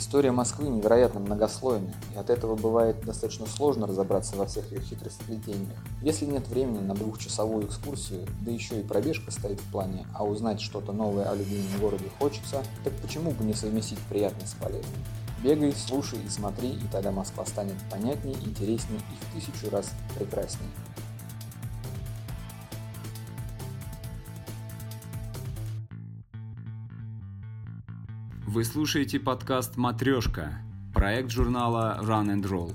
История Москвы невероятно многослойная, и от этого бывает достаточно сложно разобраться во всех ее хитросплетениях. Если нет времени на двухчасовую экскурсию, да еще и пробежка стоит в плане, а узнать что-то новое о любимом городе хочется, так почему бы не совместить приятное с полезным? Бегай, слушай и смотри, и тогда Москва станет понятнее, интереснее и в тысячу раз прекраснее. Вы слушаете подкаст «Матрешка», проект журнала Run and Roll.